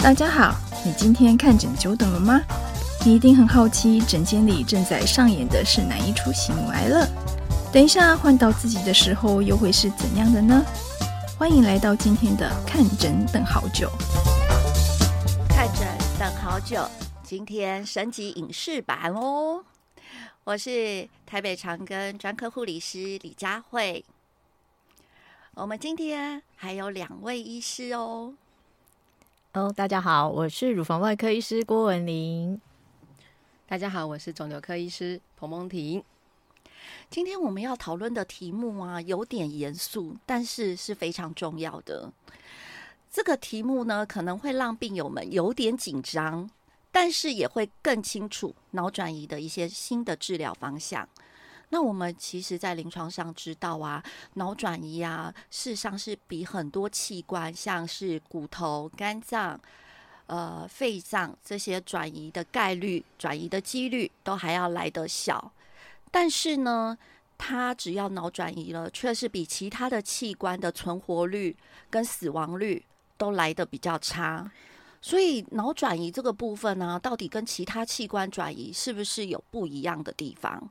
大家好，你今天看诊久等了吗？你一定很好奇，诊间里正在上演的是哪一出喜怒哀乐？等一下换到自己的时候，又会是怎样的呢？欢迎来到今天的看诊等好久。看诊等好久，今天升级影视版哦。我是台北长庚专科护理师李佳慧。我们今天还有两位医师哦。哦，大家好，我是乳房外科医师郭文玲。大家好，我是肿瘤科医师彭梦婷。今天我们要讨论的题目啊，有点严肃，但是是非常重要的。这个题目呢，可能会让病友们有点紧张，但是也会更清楚脑转移的一些新的治疗方向。那我们其实，在临床上知道啊，脑转移啊，事实上是比很多器官，像是骨头、肝脏、呃、肺脏这些转移的概率、转移的几率都还要来得小。但是呢，它只要脑转移了，却是比其他的器官的存活率跟死亡率都来得比较差。所以，脑转移这个部分呢，到底跟其他器官转移是不是有不一样的地方？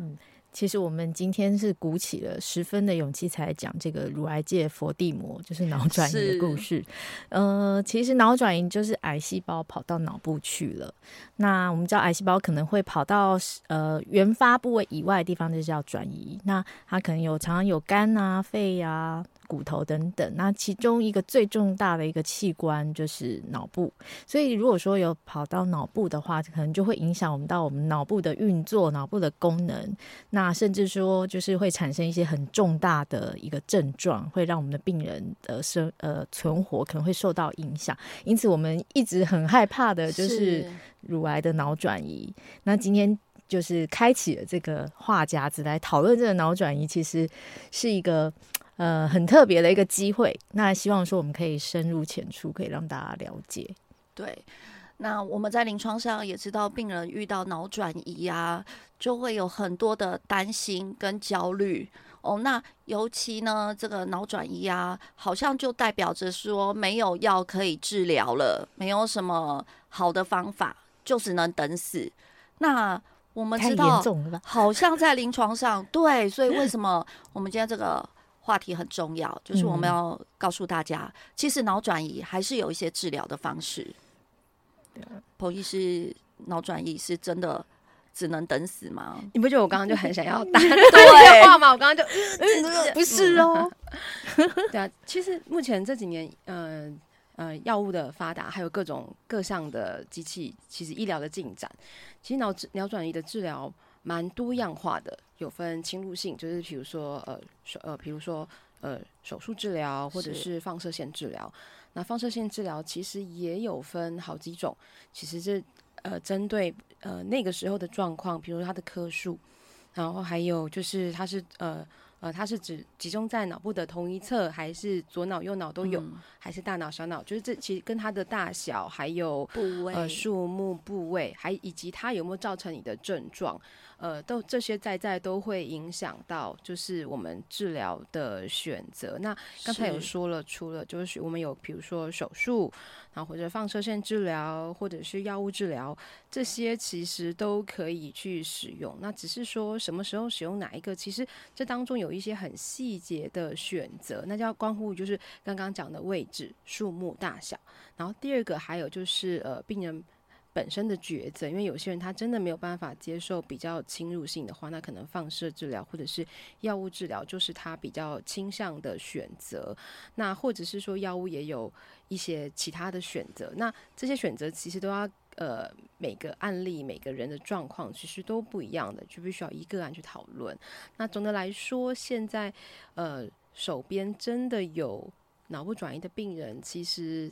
嗯，其实我们今天是鼓起了十分的勇气才讲这个乳癌界佛地魔，就是脑转移的故事。呃，其实脑转移就是癌细胞跑到脑部去了。那我们知道癌细胞可能会跑到呃原发部位以外的地方，就是要转移。那它可能有常常有肝啊、肺啊。骨头等等，那其中一个最重大的一个器官就是脑部，所以如果说有跑到脑部的话，可能就会影响我们到我们脑部的运作、脑部的功能，那甚至说就是会产生一些很重大的一个症状，会让我们的病人的生呃存活可能会受到影响。因此，我们一直很害怕的就是乳癌的脑转移。那今天就是开启了这个话匣子来讨论这个脑转移，其实是一个。呃，很特别的一个机会，那希望说我们可以深入浅出，可以让大家了解。对，那我们在临床上也知道，病人遇到脑转移啊，就会有很多的担心跟焦虑哦。那尤其呢，这个脑转移啊，好像就代表着说没有药可以治疗了，没有什么好的方法，就只能等死。那我们知道，好像在临床上，对，所以为什么我们今天这个？话题很重要，就是我们要告诉大家，嗯、其实脑转移还是有一些治疗的方式。对，彭医师，脑转移是真的只能等死吗？你不觉得我刚刚就很想要打对 话吗？我刚刚就、呃、不是哦。对啊，其实目前这几年，嗯呃，呃，药物的发达，还有各种各项的机器，其实医疗的进展，其实脑脑转移的治疗。蛮多样化的，有分侵入性，就是比如说呃手呃，比如说呃手术治疗，或者是放射线治疗。那放射线治疗其实也有分好几种，其实是呃针对呃那个时候的状况，比如说它的颗数，然后还有就是它是呃。呃，它是指集中在脑部的同一侧，还是左脑右脑都有，嗯、还是大脑小脑？就是这其实跟它的大小，还有部位、呃数目、部位，还以及它有没有造成你的症状，呃，都这些在在都会影响到，就是我们治疗的选择。那刚才有说了，除了就是我们有比如说手术。然后或者放射线治疗，或者是药物治疗，这些其实都可以去使用。那只是说什么时候使用哪一个，其实这当中有一些很细节的选择，那就要关乎就是刚刚讲的位置、数目、大小。然后第二个还有就是呃病人。本身的抉择，因为有些人他真的没有办法接受比较侵入性的话，那可能放射治疗或者是药物治疗就是他比较倾向的选择。那或者是说药物也有一些其他的选择。那这些选择其实都要呃每个案例每个人的状况其实都不一样的，就必须要一个案去讨论。那总的来说，现在呃手边真的有脑部转移的病人，其实。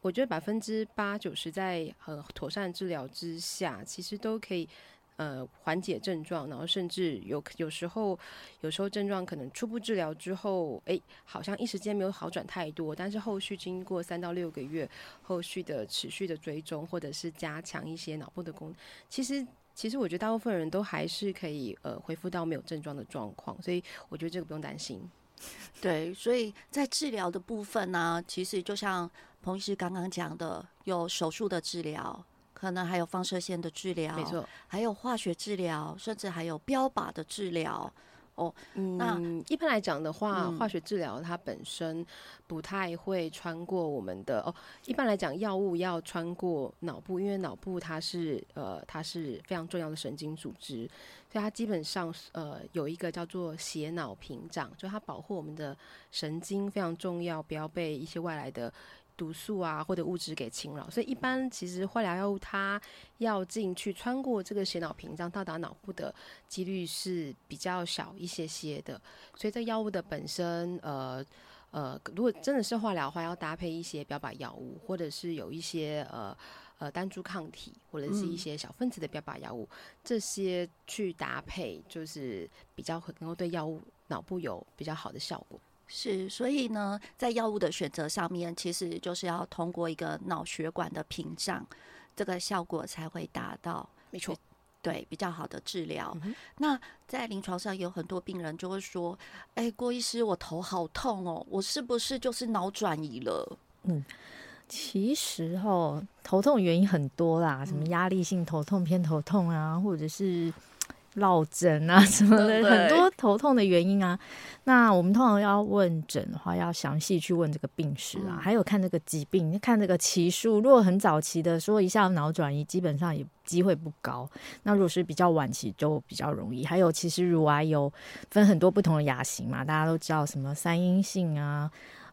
我觉得百分之八九十在很妥善治疗之下，其实都可以呃缓解症状，然后甚至有有时候有时候症状可能初步治疗之后，哎，好像一时间没有好转太多，但是后续经过三到六个月后续的持续的追踪，或者是加强一些脑部的功能，其实其实我觉得大部分人都还是可以呃恢复到没有症状的状况，所以我觉得这个不用担心。对，所以在治疗的部分呢、啊，其实就像彭医师刚刚讲的，有手术的治疗，可能还有放射线的治疗，没错，还有化学治疗，甚至还有标靶的治疗。哦，那嗯，一般来讲的话，嗯、化学治疗它本身不太会穿过我们的哦。一般来讲，药物要穿过脑部，因为脑部它是呃，它是非常重要的神经组织，所以它基本上呃有一个叫做血脑屏障，就它保护我们的神经非常重要，不要被一些外来的。毒素啊，或者物质给侵扰，所以一般其实化疗药物它要进去穿过这个血脑屏障到达脑部的几率是比较小一些些的。所以这药物的本身，呃呃，如果真的是化疗的话，要搭配一些标靶药物，或者是有一些呃呃单株抗体，或者是一些小分子的标靶药物，嗯、这些去搭配，就是比较能够对药物脑部有比较好的效果。是，所以呢，在药物的选择上面，其实就是要通过一个脑血管的屏障，这个效果才会达到。没错，对，比较好的治疗。嗯。那在临床上有很多病人就会说：“哎，郭医师，我头好痛哦，我是不是就是脑转移了？”嗯，其实哦，头痛原因很多啦，什么压力性头痛、偏头痛啊，或者是。落枕啊什么的，很多头痛的原因啊。那我们通常要问诊的话，要详细去问这个病史啊，嗯、还有看这个疾病，看这个期数。如果很早期的说一下脑转移，基本上也机会不高。那如果是比较晚期，就比较容易。还有，其实乳癌有分很多不同的亚型嘛，大家都知道什么三阴性啊、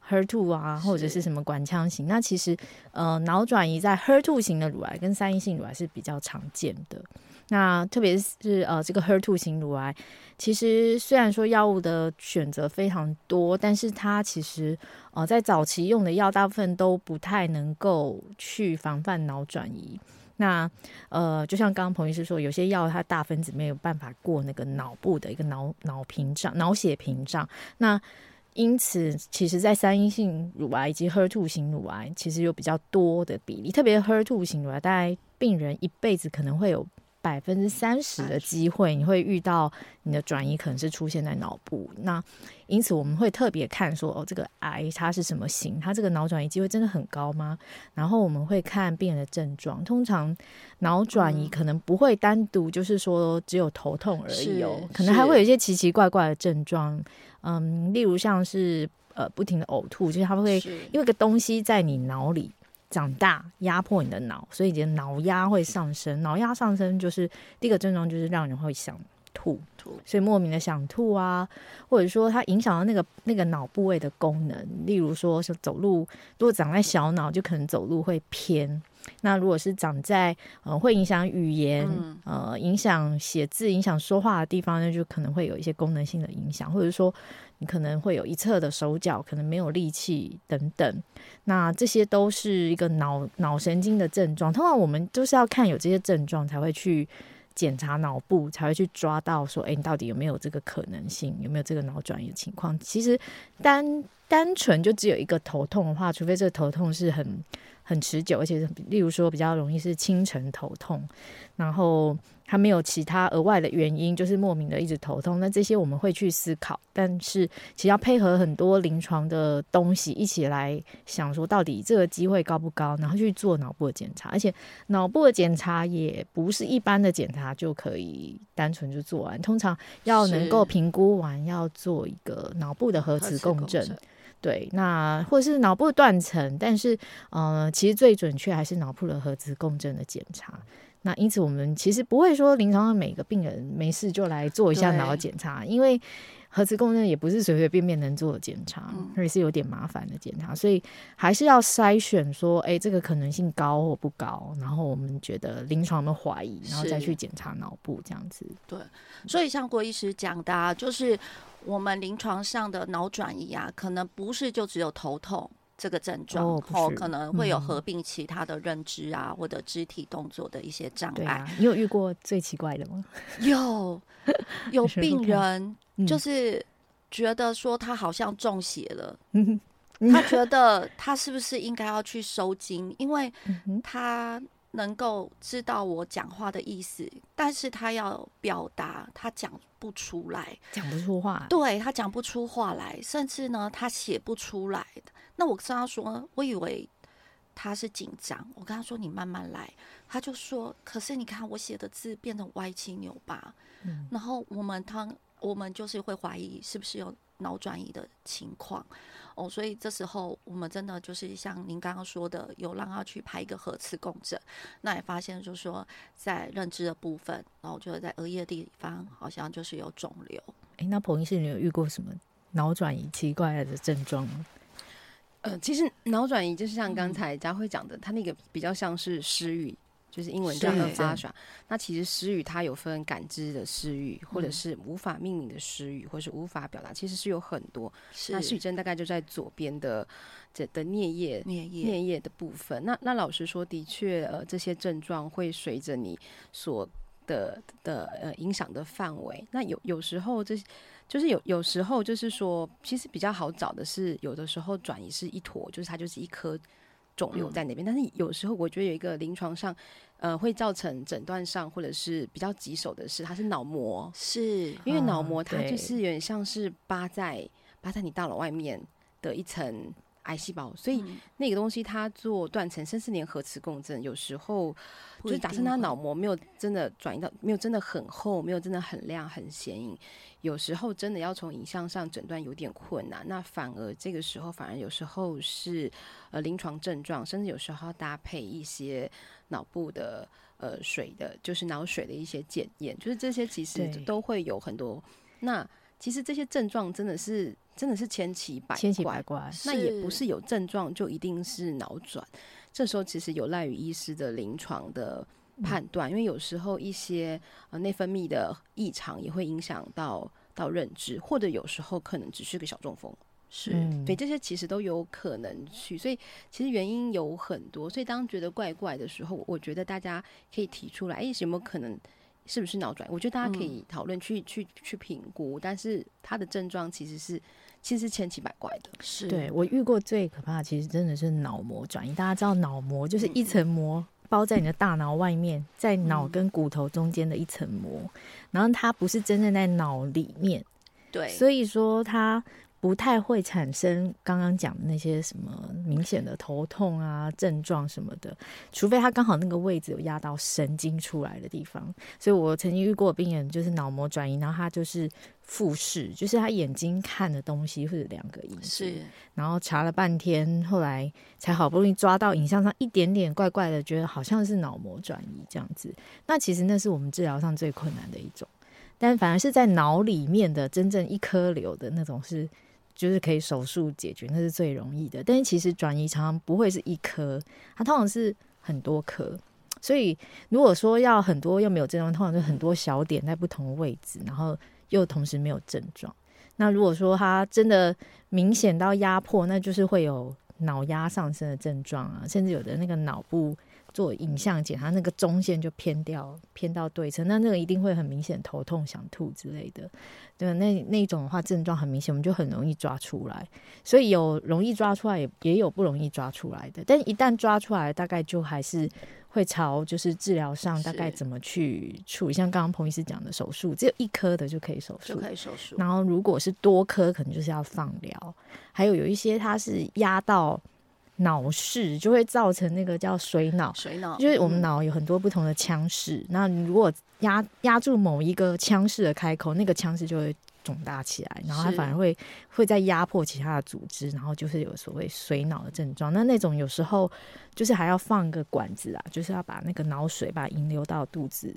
HER2 啊，或者是什么管腔型。那其实呃，脑转移在 HER2 型的乳癌跟三阴性乳癌是比较常见的。那特别是呃，这个 HER2 型乳癌，其实虽然说药物的选择非常多，但是它其实呃在早期用的药大部分都不太能够去防范脑转移。那呃，就像刚刚彭医师说，有些药它大分子没有办法过那个脑部的一个脑脑屏障、脑血屏障。那因此，其实，在三阴性乳癌以及 HER2 型乳癌，其实有比较多的比例，特别 HER2 型乳癌，大概病人一辈子可能会有。百分之三十的机会，你会遇到你的转移可能是出现在脑部。那因此我们会特别看说，哦，这个癌它是什么型？它这个脑转移机会真的很高吗？然后我们会看病人的症状。通常脑转移可能不会单独就是说只有头痛而已哦，可能还会有一些奇奇怪怪的症状。嗯，例如像是呃不停的呕吐，就是它会因为个东西在你脑里。长大压迫你的脑，所以你的脑压会上升。脑压上升就是第一个症状，就是让人会想吐，吐，所以莫名的想吐啊，或者说它影响到那个那个脑部位的功能，例如说是走路，如果长在小脑，就可能走路会偏。那如果是长在呃会影响语言、嗯、呃影响写字、影响说话的地方，那就可能会有一些功能性的影响，或者说你可能会有一侧的手脚可能没有力气等等。那这些都是一个脑脑神经的症状。通常我们都是要看有这些症状才会去检查脑部，才会去抓到说，哎，你到底有没有这个可能性，有没有这个脑转移的情况？其实单单纯就只有一个头痛的话，除非这个头痛是很。很持久，而且例如说比较容易是清晨头痛，然后还没有其他额外的原因，就是莫名的一直头痛。那这些我们会去思考，但是其实要配合很多临床的东西一起来想，说到底这个机会高不高，然后去做脑部的检查。而且脑部的检查也不是一般的检查就可以单纯就做完，通常要能够评估完，要做一个脑部的核磁共振。对，那或者是脑部断层，但是呃，其实最准确还是脑部的核磁共振的检查。那因此，我们其实不会说临床上每个病人没事就来做一下脑检查，因为核磁共振也不是随随便便能做的检查，而且是有点麻烦的检查，所以还是要筛选说，哎，这个可能性高或不高，然后我们觉得临床的怀疑，然后再去检查脑部这样子。对，所以像郭医师讲的啊，就是。我们临床上的脑转移啊，可能不是就只有头痛这个症状，哦，哦，可能会有合并其他的认知啊，嗯、或者肢体动作的一些障碍。啊、你有遇过最奇怪的吗？有，有 病人就是觉得说他好像中邪了，他觉得他是不是应该要去收惊，因为他能够知道我讲话的意思，但是他要表达，他讲不出来，讲不出话，对，他讲不出话来，甚至呢，他写不出来。那我跟他说，我以为他是紧张，我跟他说你慢慢来，他就说，可是你看我写的字变成歪七扭八，嗯，然后我们他我们就是会怀疑是不是有脑转移的情况。哦，所以这时候我们真的就是像您刚刚说的，有让他去拍一个核磁共振，那也发现就是说在认知的部分，然后我觉得在额叶的地方好像就是有肿瘤。哎，那彭医师，你有遇过什么脑转移奇怪的症状吗？呃，其实脑转移就是像刚才佳慧讲的，他、嗯、那个比较像是失语。就是英文叫做发耍，那其实失语它有分感知的失语，或者是无法命名的失语，或者是无法表达，其实是有很多。那失语症大概就在左边的这的颞叶颞叶的部分。那那老实说，的确，呃，这些症状会随着你所的的呃影响的范围。那有有时候这就是有有时候就是说，其实比较好找的是，有的时候转移是一坨，就是它就是一颗。肿瘤在那边，但是有时候我觉得有一个临床上，呃，会造成诊断上或者是比较棘手的是，它是脑膜，是因为脑膜它就是有点像是扒在扒在你大脑外面的一层癌细胞，所以那个东西它做断层，甚至连核磁共振，有时候就是假设它脑膜没有真的转移到，没有真的很厚，没有真的很亮很显影。有时候真的要从影像上诊断有点困难，那反而这个时候反而有时候是呃临床症状，甚至有时候要搭配一些脑部的呃水的，就是脑水的一些检验，就是这些其实都会有很多。那其实这些症状真的是真的是千奇百怪，千奇百怪。那也不是有症状就一定是脑转，这时候其实有赖于医师的临床的。判断，因为有时候一些呃内分泌的异常也会影响到到认知，或者有时候可能只是个小中风，是对这些其实都有可能去，所以其实原因有很多，所以当觉得怪怪的时候，我觉得大家可以提出来，哎，有没有可能是不是脑转移？我觉得大家可以讨论去去去评估，但是它的症状其实是其实是千奇百怪的，是对我遇过最可怕的，其实真的是脑膜转移。大家知道脑膜就是一层膜。包在你的大脑外面，在脑跟骨头中间的一层膜，嗯，然后它不是真正在脑里面，对，所以说它。不太会产生刚刚讲的那些什么明显的头痛啊症状什么的，除非他刚好那个位置有压到神经出来的地方。所以我曾经遇过病人，就是脑膜转移，然后他就是复视，就是他眼睛看的东西或者两个影子，是，然后查了半天，后来才好不容易抓到影像上一点点怪怪的，觉得好像是脑膜转移这样子。那其实那是我们治疗上最困难的一种，但反而是在脑里面的真正一颗瘤的那种是。就是可以手术解决，那是最容易的。但是其实转移常常不会是一颗，它通常是很多颗。所以如果说要很多又没有症状，通常是很多小点在不同的位置，然后又同时没有症状。那如果说它真的明显到压迫，那就是会有脑压上升的症状啊，甚至有的那个脑部。做影像检查，那个中线就偏掉，偏到对称，那那个一定会很明显头痛、想吐之类的。对，那那种的话症状很明显，我们就很容易抓出来。所以有容易抓出来，也也有不容易抓出来的。但一旦抓出来，大概就还是会朝就是治疗上大概怎么去处理。像刚刚彭医师讲的手术，只有一颗的就可以手术，就可以手术。然后如果是多颗，可能就是要放疗。还有有一些它是压到。脑室就会造成那个叫水脑，水脑就是我们脑有很多不同的腔室，嗯、那你如果压压住某一个腔室的开口，那个腔室就会肿大起来，然后它反而会会再压迫其他的组织，然后就是有所谓水脑的症状。那那种有时候就是还要放个管子啊，就是要把那个脑水把它引流到肚子。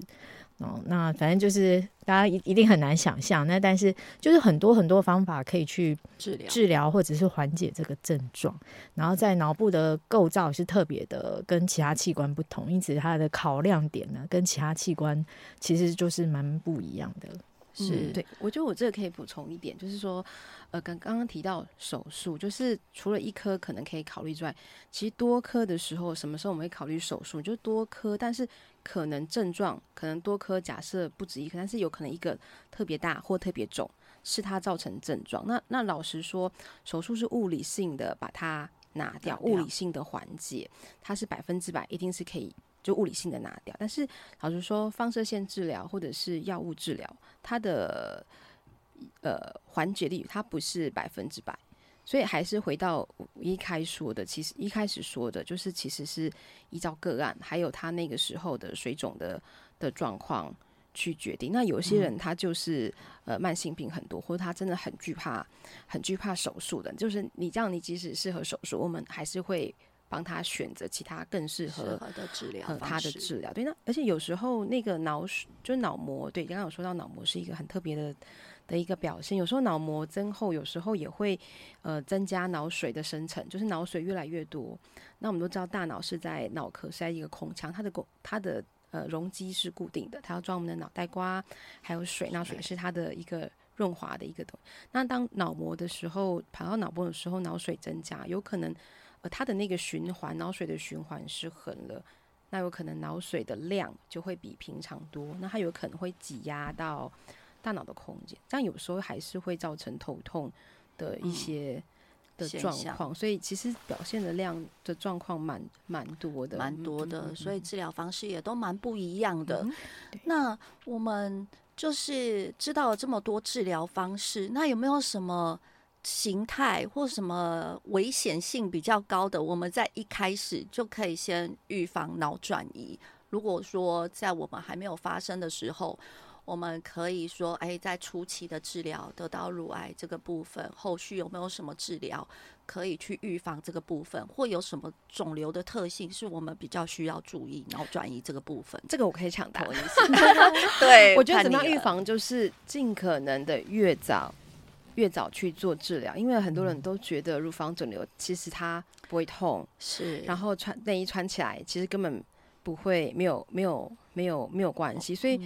哦，那反正就是大家一一定很难想象，那但是就是很多很多方法可以去治疗。治疗或者是缓解这个症状，然后在脑部的构造是特别的，跟其他器官不同，因此它的考量点呢，跟其他器官其实就是蛮不一样的。是、嗯、对，我觉得我这个可以补充一点，就是说，呃，刚刚刚提到手术，就是除了一颗可能可以考虑之外，其实多颗的时候，什么时候我们会考虑手术？就多颗，但是可能症状可能多颗，假设不止一颗，但是有可能一个特别大或特别肿，是它造成症状。那那老实说，手术是物理性的把它拿掉，拿掉，物理性的缓解，它是百分之百一定是可以。就物理性的拿掉。但是老实说，放射线治疗或者是药物治疗，它的呃缓解率它不是百分之百，所以还是回到一开说的，其实一开始说的就是其实是依照个案，还有他那个时候的水肿的的状况。去决定。那有些人他就是、嗯、呃慢性病很多，或者他真的很惧怕、很惧怕手术的。就是你这样，你即使适合手术，我们还是会帮他选择其他更适合，合的治疗和他的治疗。对，那而且有时候那个脑就是脑膜，对，刚刚有说到脑膜是一个很特别的的一个表现。有时候脑膜增厚，有时候也会呃增加脑水的生成，就是脑水越来越多。那我们都知道，大脑是在脑壳是在一个空腔，它的功它的。呃，容积是固定的，它要装我们的脑袋瓜，还有水，那水是它的一个润滑的一个东西。那当脑膜的时候，跑到脑部的时候，脑水增加，有可能呃，它的那个循环，脑水的循环失衡了，那有可能脑水的量就会比平常多，那它有可能会挤压到大脑的空间，这样有时候还是会造成头痛的一些。嗯的状况，所以其实表现的量的状况蛮蛮多的，蛮多的，所以治疗方式也都蛮不一样的。嗯、那我们就是知道了这么多治疗方式，那有没有什么形态或什么危险性比较高的？我们在一开始就可以先预防脑转移。如果说在我们还没有发生的时候。我们可以说，哎，在初期的治疗得到乳癌这个部分，后续有没有什么治疗可以去预防这个部分，或有什么肿瘤的特性是我们比较需要注意脑转移这个部分？这个我可以抢答。对，我觉得怎么样预防，就是尽可能的越早越早去做治疗，因为很多人都觉得乳房肿瘤其实它不会痛，是，然后穿内衣穿起来其实根本不会，没有没有。没有没有关系，所以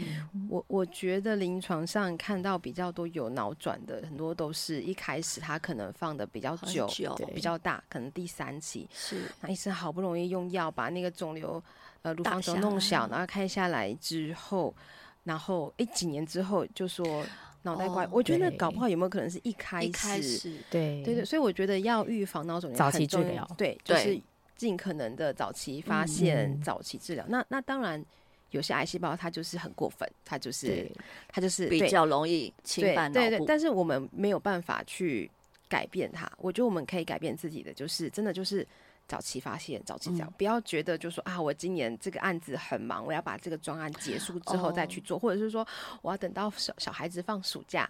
我我觉得临床上看到比较多有脑转的，很多都是一开始他可能放的比较久，久比较大，可能第三期。是。那医生好不容易用药把那个肿瘤呃乳房肿弄小，然后开下来之后，然后一几年之后就说脑袋瓜，哦、我觉得搞不好有没有可能是一开始，开始对对对，所以我觉得要预防脑肿瘤早期治疗，对，就是尽可能的早期发现，嗯、早期治疗。那那当然。有些癌细胞它就是很过分，它就是它就是比较容易侵犯脑部。对对对，但是我们没有办法去改变它。我觉得我们可以改变自己的，就是真的就是早期发现、早期治疗，嗯、不要觉得就是说啊，我今年这个案子很忙，我要把这个专案结束之后再去做，哦、或者是说我要等到小小孩子放暑假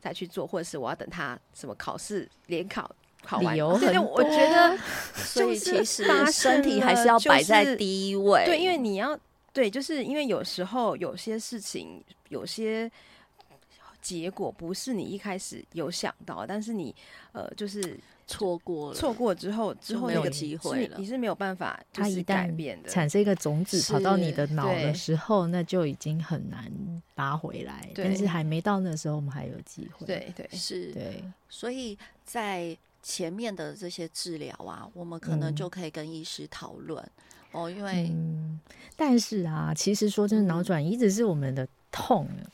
再去做，或者是我要等他什么考试联考考完。理由很多。我觉得，所以其实身体还是要摆在第一位。对，因为你要。对，就是因为有时候有些事情，有些结果不是你一开始有想到，但是你呃，就是错过了，错过之后之后那个机会了，你是没有办法，它一旦产生一个种子跑到你的脑的时候，那就已经很难拔回来。但是还没到那时候，我们还有机会。对对。是，对，所以在前面的这些治疗啊，我们可能就可以跟医师讨论。嗯哦，因为、嗯，但是啊，其实说真的，脑转移一直是我们的痛，嗯、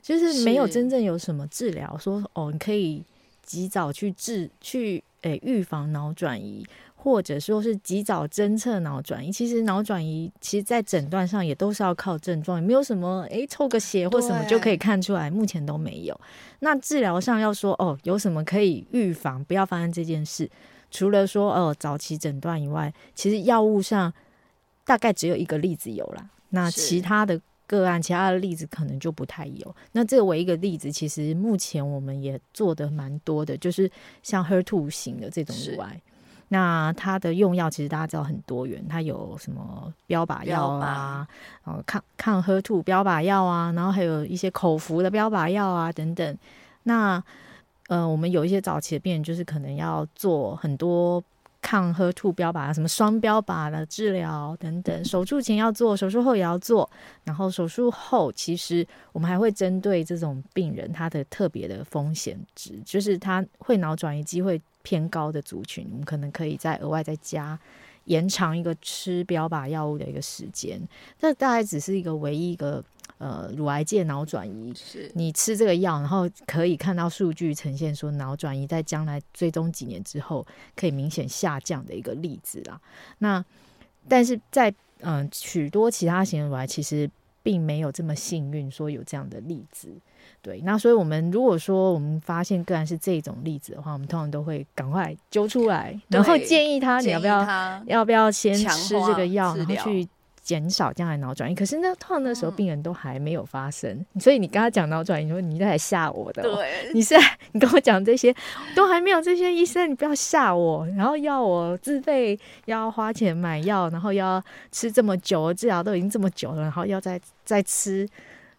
就是没有真正有什么治疗说哦，你可以及早去治去诶预防脑转移，或者说是及早侦测脑转移。其实脑转移其实，在诊断上也都是要靠症状，也没有什么诶抽个血或什么就可以看出来，目前都没有。那治疗上要说哦，有什么可以预防不要发生这件事？除了说哦早期诊断以外，其实药物上。大概只有一个例子有啦，那其他的个案，其他的例子可能就不太有。那这个唯一一个例子，其实目前我们也做的蛮多的，就是像 HER2 型的这种乳癌。那它的用药其实大家知道很多元，它有什么标靶药啊，呃抗抗 HER2 标靶药啊，然后还有一些口服的标靶药啊等等。那呃，我们有一些早期的病人，就是可能要做很多。抗 HER2 标靶，什么双标靶的治疗等等，手术前要做，手术后也要做。然后手术后，其实我们还会针对这种病人他的特别的风险值，就是他会脑转移机会偏高的族群，我们可能可以再额外再加延长一个吃标靶药物的一个时间。这大概只是一个唯一一个。呃，乳癌界脑转移，是你吃这个药，然后可以看到数据呈现说脑转移在将来追踪几年之后可以明显下降的一个例子啦。那但是在嗯、呃，许多其他型的乳癌其实并没有这么幸运，说有这样的例子。对，那所以我们如果说我们发现个案是这种例子的话，我们通常都会赶快揪出来，然后建议他你要不要要不要先吃这个药，然后去减少将来脑转移。可是呢，通常那时候病人都还没有发生，嗯、所以你跟他讲脑转移，你说你在吓我的、喔，对，你是你跟我讲这些都还没有这些医生，你不要吓我，然后要我自费要花钱买药，然后要吃这么久治疗都已经这么久了，然后要再再吃，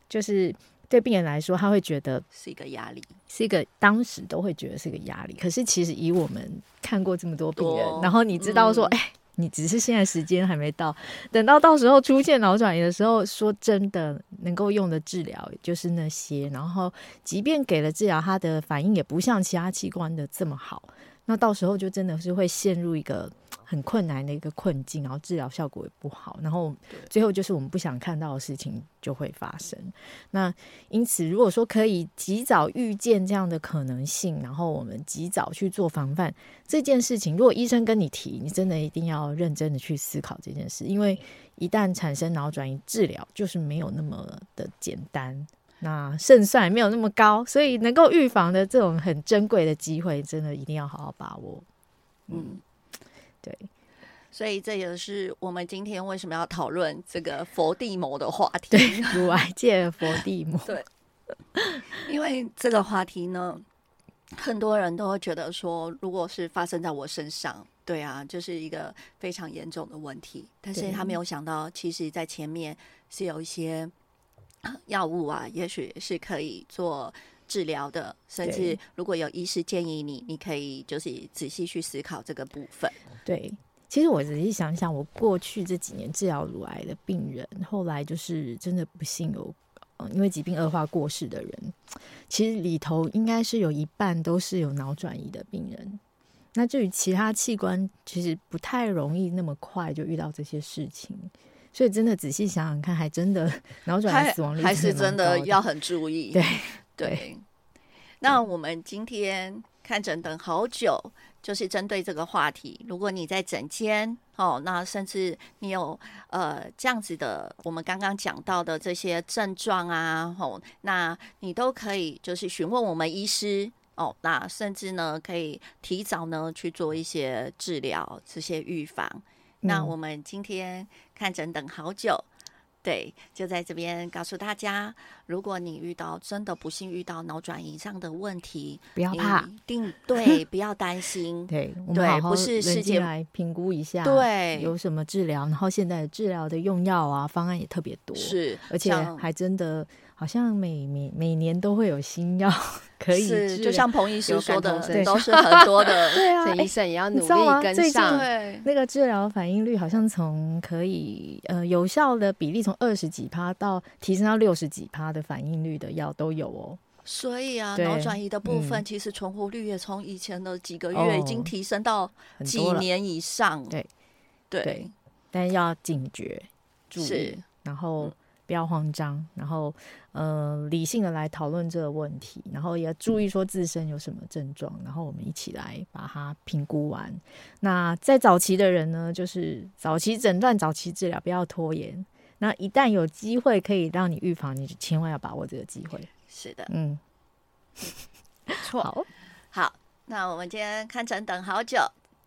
就是。对病人来说，他会觉得是一个压力，是一个当时都会觉得是一个压力。可是其实以我们看过这么多病人，然后你知道说，哎、嗯，你只是现在时间还没到，等到到时候出现脑转移的时候，说真的能够用的治疗就是那些。然后即便给了治疗，他的反应也不像其他器官的这么好。那到时候就真的是会陷入一个很困难的一个困境，然后治疗效果也不好，然后最后就是我们不想看到的事情就会发生。那因此，如果说可以及早预见这样的可能性，然后我们及早去做防范这件事情，如果医生跟你提，你真的一定要认真的去思考这件事，因为一旦产生脑转移，治疗就是没有那么的简单。那胜算没有那么高，所以能够预防的这种很珍贵的机会，真的一定要好好把握。嗯，对，所以这也是我们今天为什么要讨论这个佛地魔的话题。对，乳癌界佛地魔。对，因为这个话题呢，很多人都会觉得说，如果是发生在我身上，对啊，就是一个非常严重的问题。但是他没有想到，其实在前面是有一些。药物啊，也许是可以做治疗的，甚至如果有医师建议你，你可以就是仔细去思考这个部分。对，其实我仔细想想，我过去这几年治疗乳癌的病人，后来就是真的不幸有，嗯，因为疾病恶化过世的人，其实里头应该是有一半都是有脑转移的病人。那至于其他器官，其实不太容易那么快就遇到这些事情。所以真的仔细想想看，还真的 脑转移死亡率还是真的要很注意。对对，那我们今天看诊等好久，就是针对这个话题。如果你在诊间哦，那甚至你有呃这样子的，我们刚刚讲到的这些症状啊，哦，那你都可以就是询问我们医师哦，那甚至呢可以提早呢去做一些治疗，这些预防。那我们今天看诊等好久，对，就在这边告诉大家，如果你遇到真的不幸遇到脑转移上的问题，不要怕，一定 对，不要担心，对，对，我们好好不是世界来评估一下，对，有什么治疗，然后现在治疗的用药啊方案也特别多，是，而且还真的。好像每每每年都会有新药可以是，就像彭医师说的，都是很多的。对啊，医生也要努力跟上。对，那个治疗反应率好像从可以呃有效的比例从二十几趴到提升到六十几趴的反应率的药都有哦。所以啊，脑转移的部分其实存活率也从以前的几个月已经提升到几年以上。对对，但要警觉注意，然后。不要慌张，然后呃理性的来讨论这个问题，然后也注意说自身有什么症状，然后我们一起来把它评估完。那在早期的人呢，就是早期诊断、早期治疗，不要拖延。那一旦有机会可以让你预防，你就千万要把握这个机会。是的，嗯，没 错。好，好，那我们今天看诊等好久，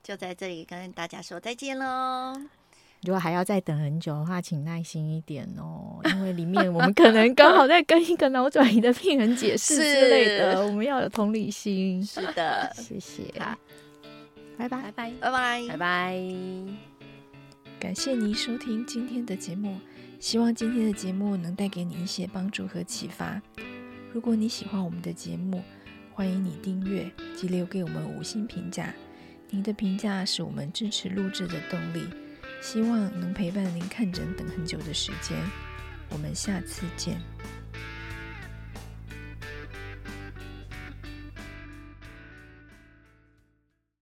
就在这里跟大家说再见喽。如果还要再等很久的话，请耐心一点哦，因为里面我们可能刚好在跟一个脑转移的病人解释之类的，我们要有同理心。是的，谢谢，拜拜，拜拜，拜拜，拜拜。感谢您收听今天的节目，希望今天的节目能带给你一些帮助和启发。如果你喜欢我们的节目，欢迎你订阅及留给我们五星评价，您的评价是我们支持录制的动力。希望能陪伴您看诊等很久的时间，我们下次见。